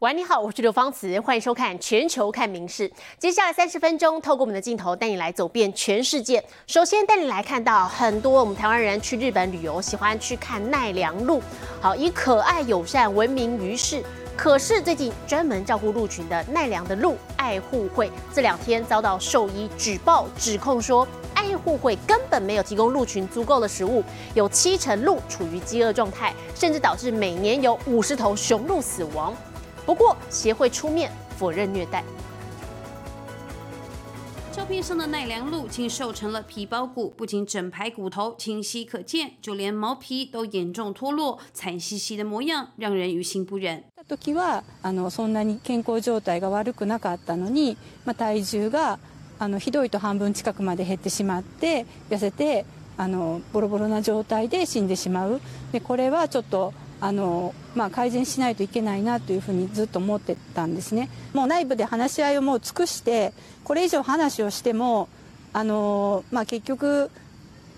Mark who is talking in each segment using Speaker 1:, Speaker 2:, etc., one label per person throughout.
Speaker 1: 喂，你好，我是刘芳慈，欢迎收看《全球看名事》。接下来三十分钟，透过我们的镜头带你来走遍全世界。首先带你来看到很多我们台湾人去日本旅游，喜欢去看奈良鹿，好以可爱友善闻名于世。可是最近专门照顾鹿群的奈良的鹿爱护会，这两天遭到兽医举报指控说，爱护会根本没有提供鹿群足够的食物，有七成鹿处于饥饿状态，甚至导致每年有五十头雄鹿死亡。不过，协会出面否认虐待。
Speaker 2: 照片上的奈良鹿竟瘦成了皮包骨，不仅整排骨头清晰可见，就连毛皮都严重脱落，惨兮兮的模样让人于心不忍。
Speaker 3: 時はあのそんなに健康状態が悪くなかったのに、まあ、体重があのひどいと半分近くまで減ってしまって痩せてあのボロボロな状態で死んでしまうでこれはちょっと あの、まあ、改善しないといけないなというふうにずっと思ってたんですね。もう内部で話し合いをもう尽くしてこれ以上話をしてもあの、まあ、結局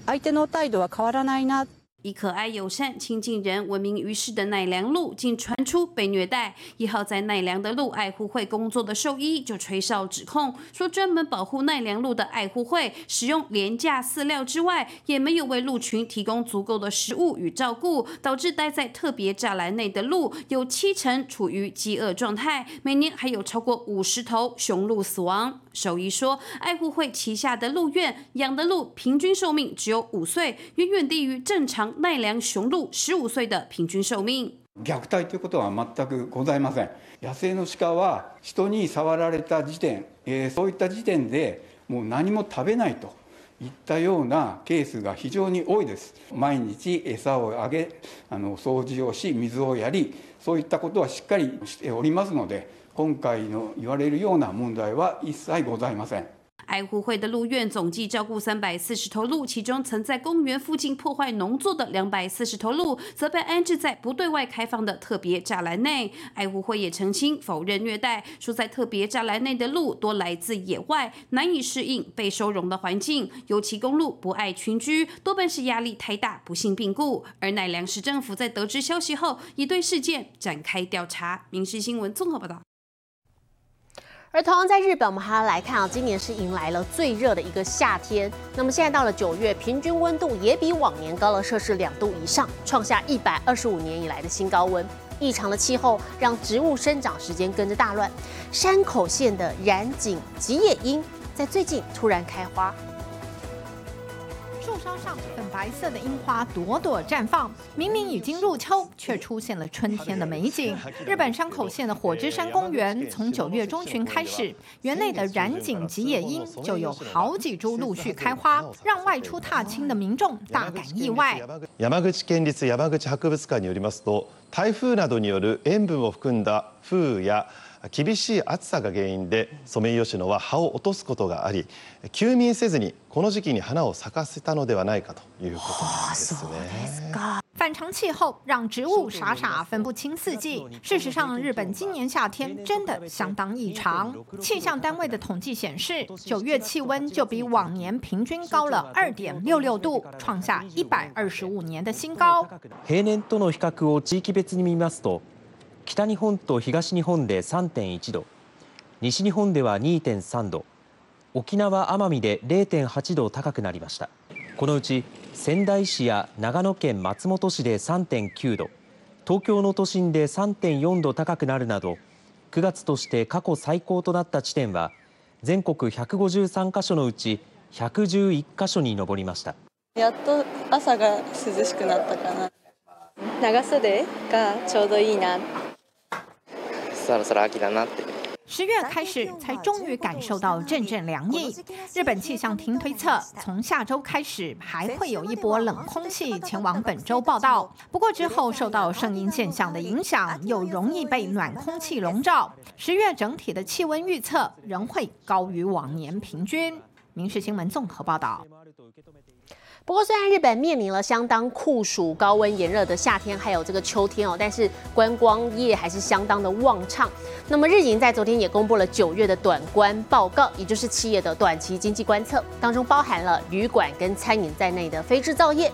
Speaker 3: 相手の態度は変わらないな
Speaker 2: 以可爱友善、亲近人闻名于世的奈良鹿，竟传出被虐待。一号在奈良的鹿爱护会工作的兽医就吹哨指控，说专门保护奈良鹿的爱护会使用廉价饲料之外，也没有为鹿群提供足够的食物与照顾，导致待在特别栅栏内的鹿有七成处于饥饿状态，每年还有超过五十头雄鹿死亡。兽医说，爱护会旗下的鹿苑养的鹿平均寿命只有五岁，远远低于正常奈良雄鹿十五岁的平均寿命。
Speaker 4: 虐待ということは全くございません。野生の鹿は人に触られた時点、えー、そういった時点でもう何も食べないといったようなケースが非常に多いです。毎日餌をあげ、あの掃除をし、水をやり、そういったことはしっかりしておりますので。今回の言われるような問題は一切ございません。
Speaker 2: 爱护会的鹿苑总计照顾三百四十头鹿，其中曾在公园附近破坏农作的两百四十头鹿，则被安置在不对外开放的特别栅栏内。爱护会也澄清否认虐待，说在特别栅栏内的鹿多来自野外，难以适应被收容的环境，尤其公鹿不爱群居，多半是压力太大，不幸病故。而奈良市政府在得知消息后，已对事件展开调查。民事新闻综合报道。
Speaker 1: 而同样在日本，我们还要来看啊，今年是迎来了最热的一个夏天。那么现在到了九月，平均温度也比往年高了摄氏两度以上，创下一百二十五年以来的新高温。异常的气候让植物生长时间跟着大乱。山口县的染井吉野樱在最近突然开花。
Speaker 5: 树梢上粉白色的樱花朵朵绽放，明明已经入秋，却出现了春天的美景。日本山口县的火之山公园从九月中旬开始，园内的染井吉野樱就有好几株陆续开花，让外出踏青的民众大感意外。
Speaker 6: 山口県立山口博物館によりますと、台風などによる塩分を含んだ風雨や 厳しい暑さが原因でソメイヨシノは葉を落とすことがあり休眠せずにこの時期に花を咲かせたのではないかということなんですね。
Speaker 5: 反常气候让植物傻傻分不清四季。事实上，日本今年夏天真的相当异常。气象单位的统计显示，九月气温就比往年平均高了二点六六度，创下一百二十五年的新高。
Speaker 7: 平年との比較を地域別に見ますと。北日本と東日本で3.1度西日本では2.3度沖縄奄美で0.8度高くなりました。このうち仙台市や長野県松本市で3.9度東京の都心で3.4度高くなるなど9月として過去最高となった地点は全国153カ所のうち111カ所に上りました。
Speaker 8: やっと朝が涼しくなったかな。長袖がちょうどいいな。
Speaker 5: 十月开始，才终于感受到阵阵凉意。日本气象厅推测，从下周开始还会有一波冷空气前往本州报道。不过之后受到声音现象的影响，又容易被暖空气笼罩。十月整体的气温预测仍会高于往年平均。民事新闻综合报道。
Speaker 1: 不过，虽然日本面临了相当酷暑、高温炎热的夏天，还有这个秋天哦，但是观光业还是相当的旺畅。那么，日银在昨天也公布了九月的短观报告，也就是企业的短期经济观测，当中包含了旅馆跟餐饮在内的非制造业，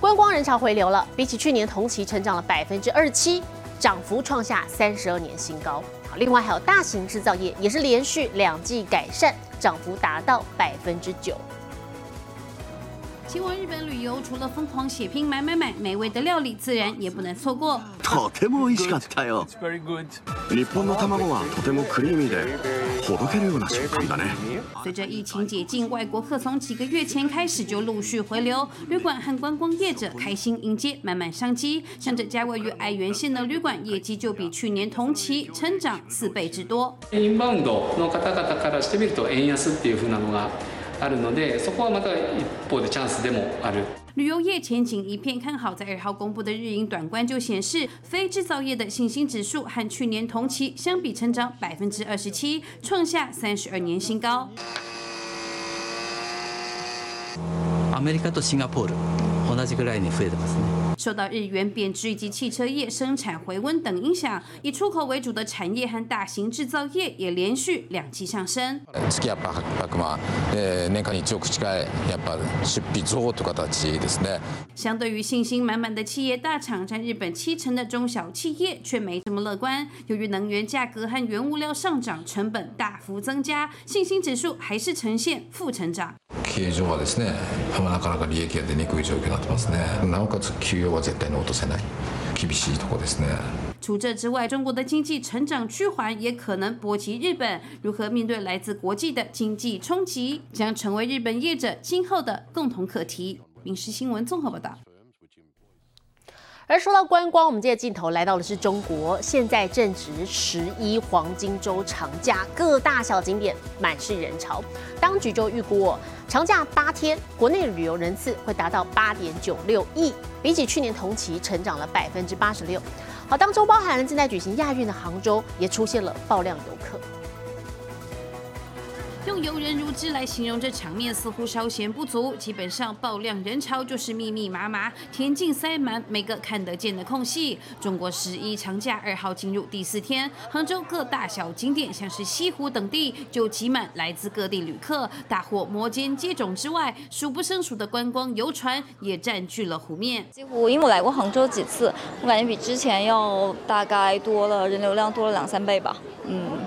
Speaker 1: 观光人潮回流了，比起去年同期成长了百分之二七。涨幅创下三十二年新高。好，另外还有大型制造业也是连续两季改善，涨幅达到百分之九。
Speaker 2: 前往日本旅游，除了疯狂血拼买买买，美味的料理自然也不能错过。
Speaker 9: とても美味しかったよ。日本の卵はとてもクリーミーでほどけるような食感だね。
Speaker 2: 随着疫情解禁，外国客从几个月前开始就陆续回流，旅馆和观光业者开心迎接满满商机。像这家位于爱媛县的旅馆，业绩就比去年同期成长四倍之多。
Speaker 10: インバウンドの方々からしてみると円安っていう風なのが あるので、そこはまた一方でチャンスでもある。
Speaker 2: 旅游业前景一片看好，在二号公布的日营短观就显示，非制造业的信心指数和去年同期相比成长百分之二十七，创下三十二年新高。
Speaker 11: アメリカとシンガポール同じぐらいに増えてますね。
Speaker 2: 受到日元贬值以及汽车业生产回温等影响，以出口为主的产业和大型制造业也連續兩季上升。
Speaker 12: 月やっぱ800万、えー、年間に1億近いやっぱ出費増という形ですね。
Speaker 2: 相对于信心满满的企业大厂，占日本七成的中小企业却没这么乐观。由于能源价格和原物料上涨，成本大幅增加，信心指数还是呈现负成长。
Speaker 12: 経営上はですね、なかなか利益が出にくい状況になってますね。なおかつ給与は絶対に落とせない。厳しいところですね。
Speaker 2: 除这之外，中国的经济成长趋缓也可能波及日本。如何面对来自国际的经济冲击，将成为日本业者今后的共同课题。民事新闻综合报道。
Speaker 1: 而说到观光，我们这个镜头来到的是中国，现在正值十一黄金周长假，各大小景点满是人潮。当局就预估，长假八天，国内旅游人次会达到八点九六亿，比起去年同期成长了百分之八十六。好，当中包含了正在举行亚运的杭州，也出现了爆量游客。
Speaker 2: 用游人如织来形容这场面似乎稍嫌不足，基本上爆量人潮就是密密麻麻，田径塞满每个看得见的空隙。中国十一长假二号进入第四天，杭州各大小景点像是西湖等地就挤满来自各地旅客，大火摩肩接踵之外，数不胜数的观光游船也占据了湖面。
Speaker 8: 几乎因为我来过杭州几次，我感觉比之前要大概多了人流量多了两三倍吧。嗯。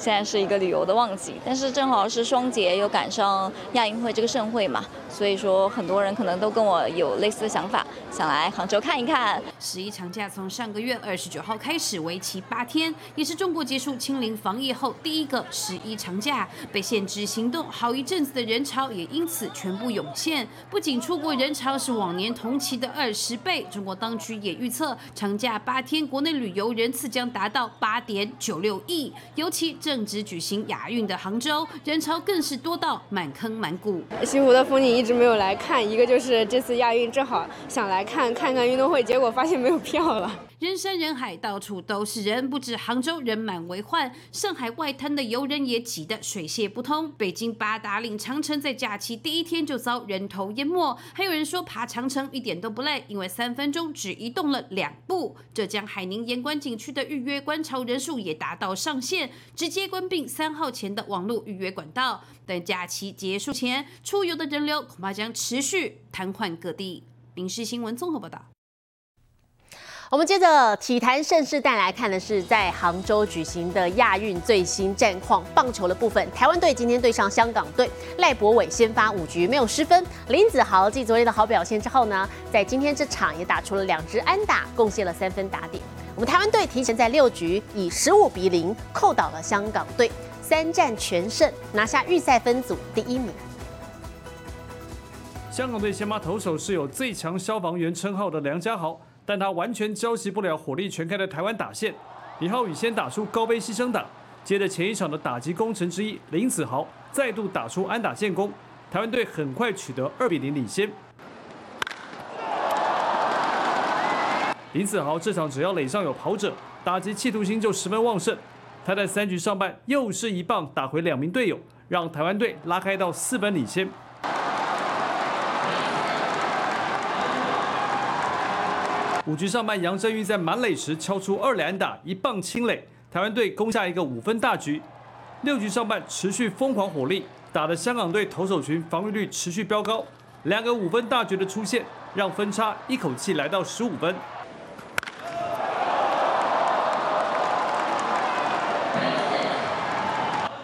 Speaker 8: 现在是一个旅游的旺季，但是正好是双节，又赶上亚运会这个盛会嘛，所以说很多人可能都跟我有类似的想法，想来杭州看一看。
Speaker 2: 十一长假从上个月二十九号开始，为期八天，也是中国结束清零防疫后第一个十一长假。被限制行动好一阵子的人潮也因此全部涌现，不仅出国人潮是往年同期的二十倍，中国当局也预测长假八天国内旅游人次将达到八点九六亿，尤其这正值举行亚运的杭州，人潮更是多到满坑满谷。
Speaker 13: 西湖的风景一直没有来看，一个就是这次亚运正好想来看看看运动会，结果发现没有票了。
Speaker 2: 人山人海，到处都是人，不止杭州人满为患，上海外滩的游人也挤得水泄不通。北京八达岭长城在假期第一天就遭人头淹没，还有人说爬长城一点都不累，因为三分钟只移动了两步。浙江海宁盐官景区的预约观潮人数也达到上限，直接接关闭三号前的网络预约管道。等假期结束前，出游的人流恐怕将持续瘫痪各地。民事新闻综合报道。
Speaker 1: 我们接着体坛盛世带来看的是在杭州举行的亚运最新战况。棒球的部分，台湾队今天对上香港队，赖博伟先发五局没有失分。林子豪继昨天的好表现之后呢，在今天这场也打出了两支安打，贡献了三分打点。我们台湾队提前在六局以十五比零扣倒了香港队，三战全胜，拿下预赛分组第一名。
Speaker 14: 香港队先发投手是有最强消防员称号的梁家豪。但他完全交集不了火力全开的台湾打线。李浩宇先打出高飞牺牲打，接着前一场的打击功臣之一林子豪再度打出安打建功，台湾队很快取得二比零领先。林子豪这场只要垒上有跑者，打击企图心就十分旺盛。他在三局上半又是一棒打回两名队友，让台湾队拉开到四分领先。五局上半，杨振玉在满垒时敲出二连打，一棒清垒，台湾队攻下一个五分大局。六局上半持续疯狂火力，打的香港队投手群防御率持续飙高，两个五分大局的出现，让分差一口气来到十五分。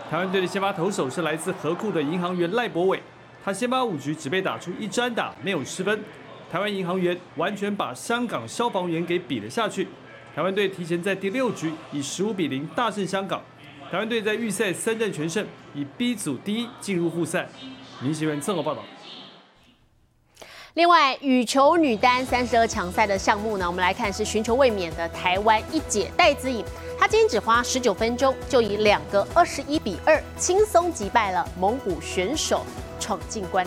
Speaker 14: 台湾队的先发投手是来自河库的银行员赖博伟，他先发五局只被打出一支打，没有失分。台湾银行员完全把香港消防员给比了下去。台湾队提前在第六局以十五比零大胜香港。台湾队在预赛三战全胜，以 B 组第一进入复赛。林新闻综合报道。
Speaker 1: 另外，羽球女单三十二强赛的项目呢，我们来看是寻求卫冕的台湾一姐戴资颖，她今天只花十九分钟，就以两个二十一比二轻松击败了蒙古选手，闯进关。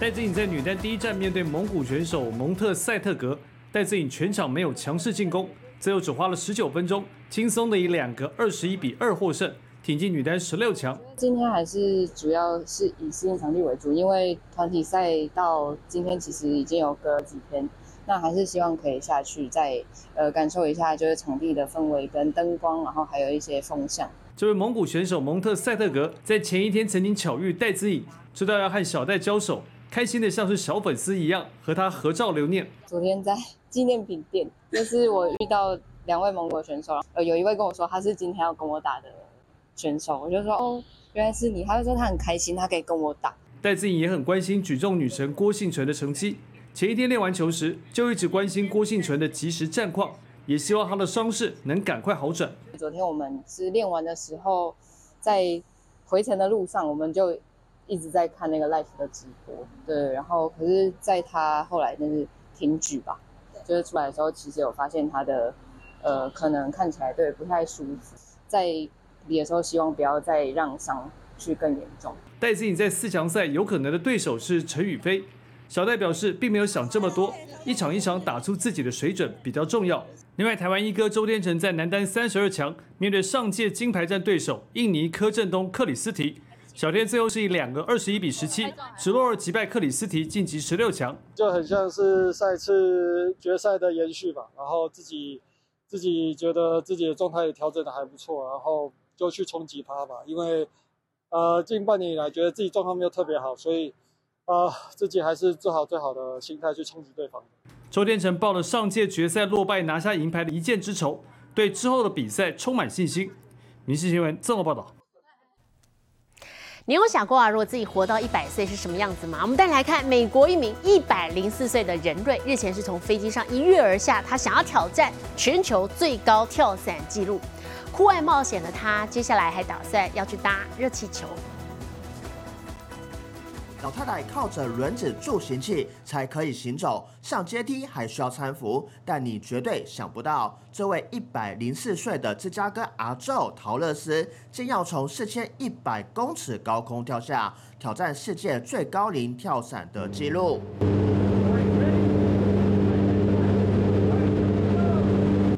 Speaker 14: 戴资颖在女单第一站面对蒙古选手蒙特塞特格，戴资颖全场没有强势进攻，最后只花了十九分钟，轻松的以两个二十一比二获胜。挺进女单十六强。
Speaker 15: 今天还是主要是以适应场地为主，因为团体赛到今天其实已经有隔几天，那还是希望可以下去再呃感受一下，就是场地的氛围跟灯光，然后还有一些风向。
Speaker 14: 这位蒙古选手蒙特塞特格在前一天曾经巧遇戴资颖，知道要和小戴交手，开心的像是小粉丝一样和他合照留念。
Speaker 15: 昨天在 纪念品店，就是我遇到两位蒙古选手，呃，有一位跟我说他是今天要跟我打的。选手，我就说哦，原来是你。他就说他很开心，他可以跟我打。
Speaker 14: 戴资颖也很关心举重女神郭幸存的成绩。前一天练完球时，就一直关心郭幸存的及时战况，也希望他的伤势能赶快好转。
Speaker 15: 昨天我们是练完的时候，在回程的路上，我们就一直在看那个 live 的直播。对，然后可是在他后来就是停举吧，就是出来的时候，其实有发现他的呃，可能看起来对不太舒服，在。比的时候，希望不要再让伤去更严重。
Speaker 14: 戴资颖在四强赛有可能的对手是陈宇飞，小戴表示并没有想这么多，一场一场打出自己的水准比较重要。另外，台湾一哥周天成在男单三十二强面对上届金牌战对手印尼柯震东克里斯提，小天最后是以两个二十一比十七直落二击败克里斯提晋级十六强，
Speaker 16: 就很像是赛次决赛的延续吧。然后自己自己觉得自己的状态也调整的还不错，然后。就去冲击他吧，因为，呃，近半年以来觉得自己状况没有特别好，所以，呃，自己还是做好最好的心态去冲击对方。
Speaker 14: 周天成报了上届决赛落败拿下银牌的一箭之仇，对之后的比赛充满信心。民事新闻这么报道。
Speaker 1: 你有想过啊，如果自己活到一百岁是什么样子吗？我们再来看美国一名一百零四岁的人瑞，日前是从飞机上一跃而下，他想要挑战全球最高跳伞纪录。户外冒险的他，接下来还打算要去搭热气球。
Speaker 17: 老太太靠着轮子助行器才可以行走，上阶梯还需要搀扶。但你绝对想不到，这位一百零四岁的芝加哥阿宙陶乐斯，竟要从四千一百公尺高空跳下，挑战世界最高龄跳伞的纪录。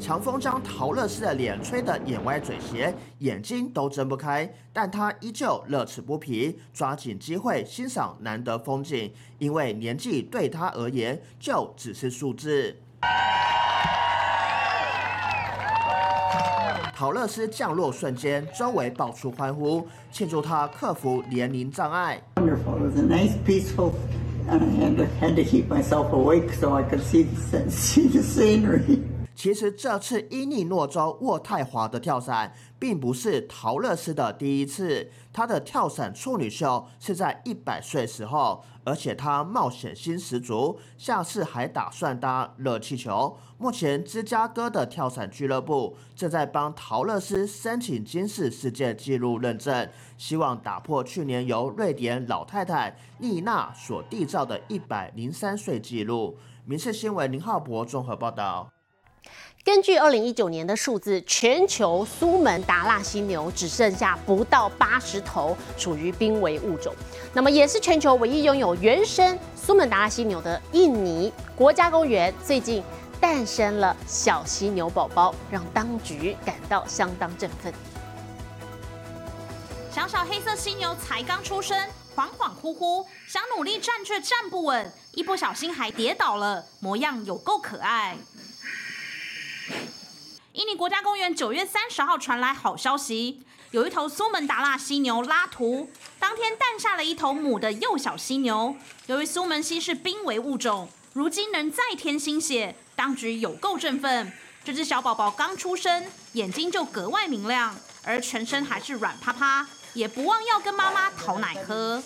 Speaker 17: 强风将陶乐斯的脸吹得眼歪嘴斜，眼睛都睁不开，但他依旧乐此不疲，抓紧机会欣赏难得风景，因为年纪对他而言就只是数字。陶乐斯降落瞬间，周围爆出欢呼，庆祝他克服年龄障碍。
Speaker 18: And I had to myself awake so I see the scenery.
Speaker 17: 其实这次伊利诺州渥太华的跳伞，并不是陶乐斯的第一次。他的跳伞处女秀是在一百岁时候，而且他冒险心十足，下次还打算搭热气球。目前芝加哥的跳伞俱乐部正在帮陶乐斯申请金氏世界纪录认证，希望打破去年由瑞典老太太丽娜所缔造的一百零三岁纪录。民事新闻林浩博综合报道。
Speaker 1: 根据二零一九年的数字，全球苏门答腊犀牛只剩下不到八十头，属于濒危物种。那么，也是全球唯一拥有原生苏门答腊犀牛的印尼国家公园，最近诞生了小犀牛宝宝，让当局感到相当振奋。
Speaker 19: 小小黑色犀牛才刚出生，恍恍惚惚，想努力站却站不稳，一不小心还跌倒了，模样有够可爱。印尼国家公园九月三十号传来好消息，有一头苏门答腊犀牛拉图，当天诞下了一头母的幼小犀牛。由于苏门犀是濒危物种，如今能再添新血，当局有够振奋。这只小宝宝刚出生，眼睛就格外明亮，而全身还是软趴趴，也不忘要跟妈妈讨奶喝。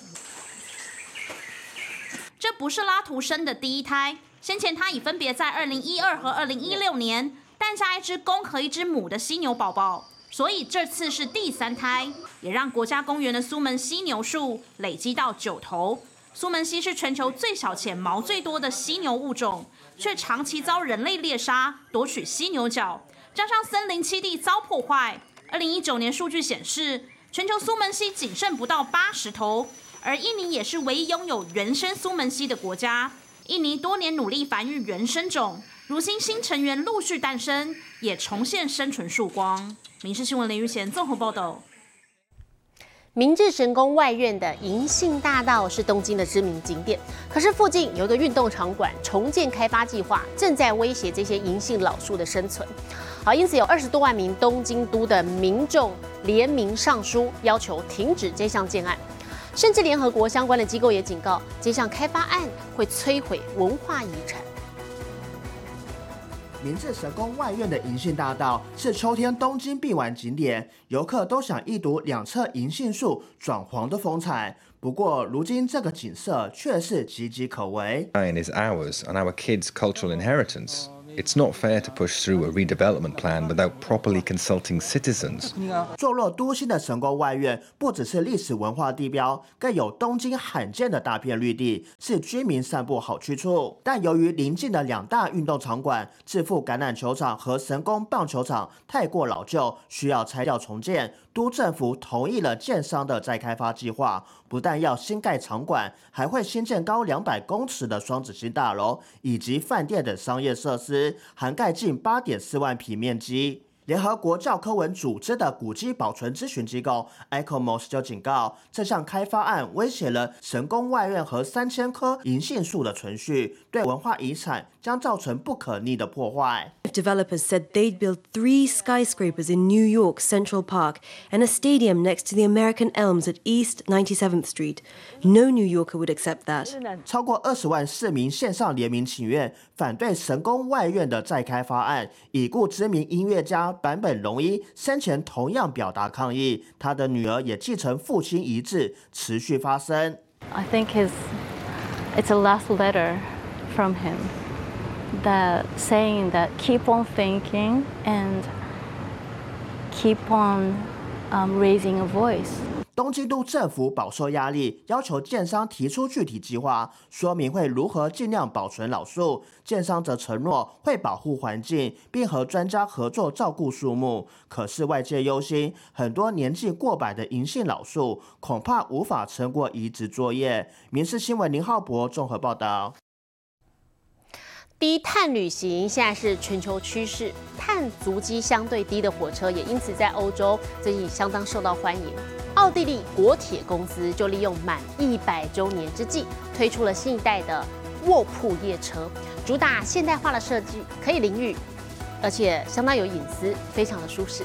Speaker 19: 这不是拉图生的第一胎，先前他已分别在二零一二和二零一六年诞下一只公和一只母的犀牛宝宝，所以这次是第三胎，也让国家公园的苏门犀牛数累积到九头。苏门犀是全球最小且毛最多的犀牛物种，却长期遭人类猎杀，夺取犀牛角，加上森林栖地遭破坏。二零一九年数据显示，全球苏门犀仅剩不到八十头。而印尼也是唯一拥有原生苏门犀的国家。印尼多年努力繁育原生种，如今新成员陆续诞生，也重现生存曙光。民事新闻林玉贤综合报道。
Speaker 1: 明治神宫外院的银杏大道是东京的知名景点，可是附近有一个运动场馆重建开发计划，正在威胁这些银杏老树的生存。好，因此有二十多万名东京都的民众联名上书，要求停止这项建案。甚至联合国相关的机构也警告，这项开发案会摧毁文化遗产。
Speaker 17: 明治神宫外院的银杏大道是秋天东京必玩景点，游客都想一睹两侧银杏树转黄的风采。不过，如今这个景色却是岌岌可危。
Speaker 20: is ours and our kids' cultural inheritance. It's not fair to push through a redevelopment plan without properly consulting citizens.
Speaker 17: 坐落都心的神宫外院不只是历史文化地标，更有东京罕见的大片绿地，是居民散步好去处。但由于邻近的两大运动场馆——致富橄榄球场和神宫棒球场太过老旧，需要拆掉重建。都政府同意了建商的再开发计划，不但要新盖场馆，还会新建高两百公尺的双子星大楼以及饭店等商业设施，涵盖近八点四万平面积。联合国教科文组织的古迹保存咨询机构 EcoMOS 就警告，这项开发案威胁了神宫外院和三千棵银杏树的存续，对文化遗产将造成不可逆的破坏。
Speaker 21: Developers said they'd build three skyscrapers in New York Central Park and a stadium next to the American Elms at East 97th Street. No New Yorker would accept that.
Speaker 17: 超过二十万市民线上联名请愿，反对神宫外院的再开发案。已故知名音乐家坂本龙一生前同样表达抗议，他的女儿也继承父亲遗志，持续发声。
Speaker 22: I think his it's a last letter from him that saying that keep on thinking and keep on raising a voice.
Speaker 17: 东京都政府饱受压力，要求建商提出具体计划，说明会如何尽量保存老树。建商则承诺会保护环境，并和专家合作照顾树木。可是外界忧心，很多年纪过百的银杏老树恐怕无法撑过移植作业。民事新闻林浩博综合报道。
Speaker 1: 低碳旅行现在是全球趋势，碳足迹相对低的火车也因此在欧洲最近相当受到欢迎。奥地利国铁公司就利用满一百周年之际，推出了新一代的卧铺夜车，主打现代化的设计，可以淋浴，而且相当有隐私，非常的舒适。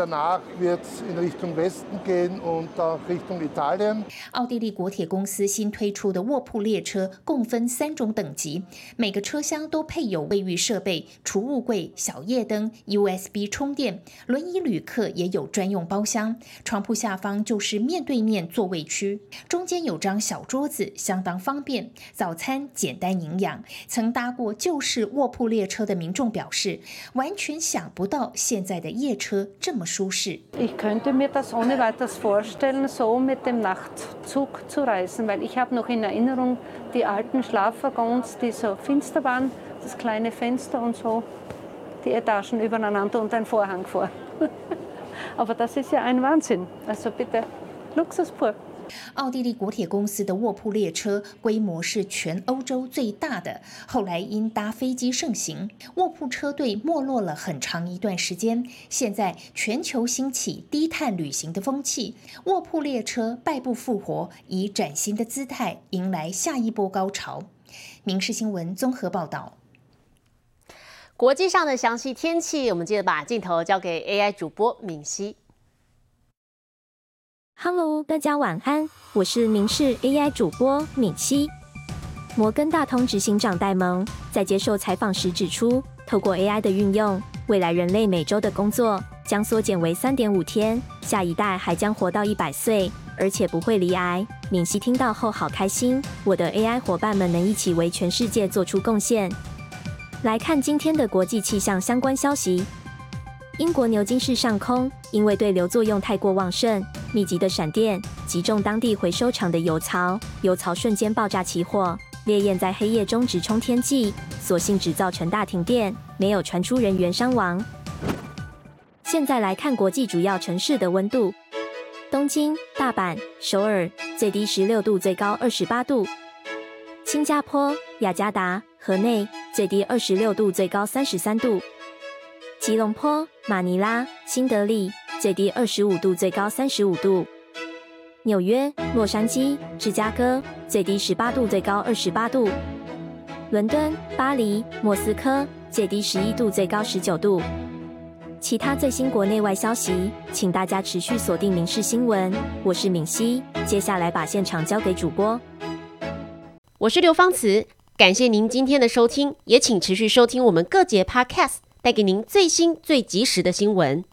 Speaker 23: Danach wird es in Richtung Westen gehen und auch Richtung Italien.
Speaker 24: 奥地利国铁公司新推出的卧铺列车共分三种等级，每个车厢都配有卫浴设备、储物柜、小夜灯、USB 充电。轮椅旅客也有专用包厢。床铺下方就是面对面座位区，中间有张小桌子，相当方便。早餐简单营养。曾搭过旧式卧铺列车的民众表示，完全想不到现在的夜车这么。
Speaker 22: Ich könnte mir das ohne weiteres vorstellen, so mit dem Nachtzug zu reisen, weil ich habe noch in Erinnerung die alten Schlafwaggons, die so finster waren, das kleine Fenster und so, die Etagen übereinander und ein Vorhang vor. Aber das ist ja ein Wahnsinn. Also bitte, Luxus pur.
Speaker 24: 奥地利国铁公司的卧铺列车规模是全欧洲最大的，后来因搭飞机盛行，卧铺车队没落了很长一段时间。现在全球兴起低碳旅行的风气，卧铺列车败不复活，以崭新的姿态迎来下一波高潮。民事新闻综合报道。
Speaker 1: 国际上的详细天气，我们接着把镜头交给 AI 主播敏熙。
Speaker 25: Hello，大家晚安，我是明视 AI 主播敏熙。摩根大通执行长戴蒙在接受采访时指出，透过 AI 的运用，未来人类每周的工作将缩减为三点五天，下一代还将活到一百岁，而且不会离癌。敏熙听到后好开心，我的 AI 伙伴们能一起为全世界做出贡献。来看今天的国际气象相关消息。英国牛津市上空因为对流作用太过旺盛，密集的闪电击中当地回收厂的油槽，油槽瞬间爆炸起火，烈焰在黑夜中直冲天际，所幸只造成大停电，没有传出人员伤亡。现在来看国际主要城市的温度：东京、大阪、首尔，最低十六度，最高二十八度；新加坡、雅加达、河内，最低二十六度，最高三十三度。吉隆坡、马尼拉、新德里，最低二十五度，最高三十五度；纽约、洛杉矶、芝加哥，最低十八度，最高二十八度；伦敦、巴黎、莫斯科，最低十一度，最高十九度。其他最新国内外消息，请大家持续锁定《民事新闻》，我是敏熙。接下来把现场交给主播，
Speaker 1: 我是刘芳慈，感谢您今天的收听，也请持续收听我们各节 Podcast。带给您最新、最及时的新闻。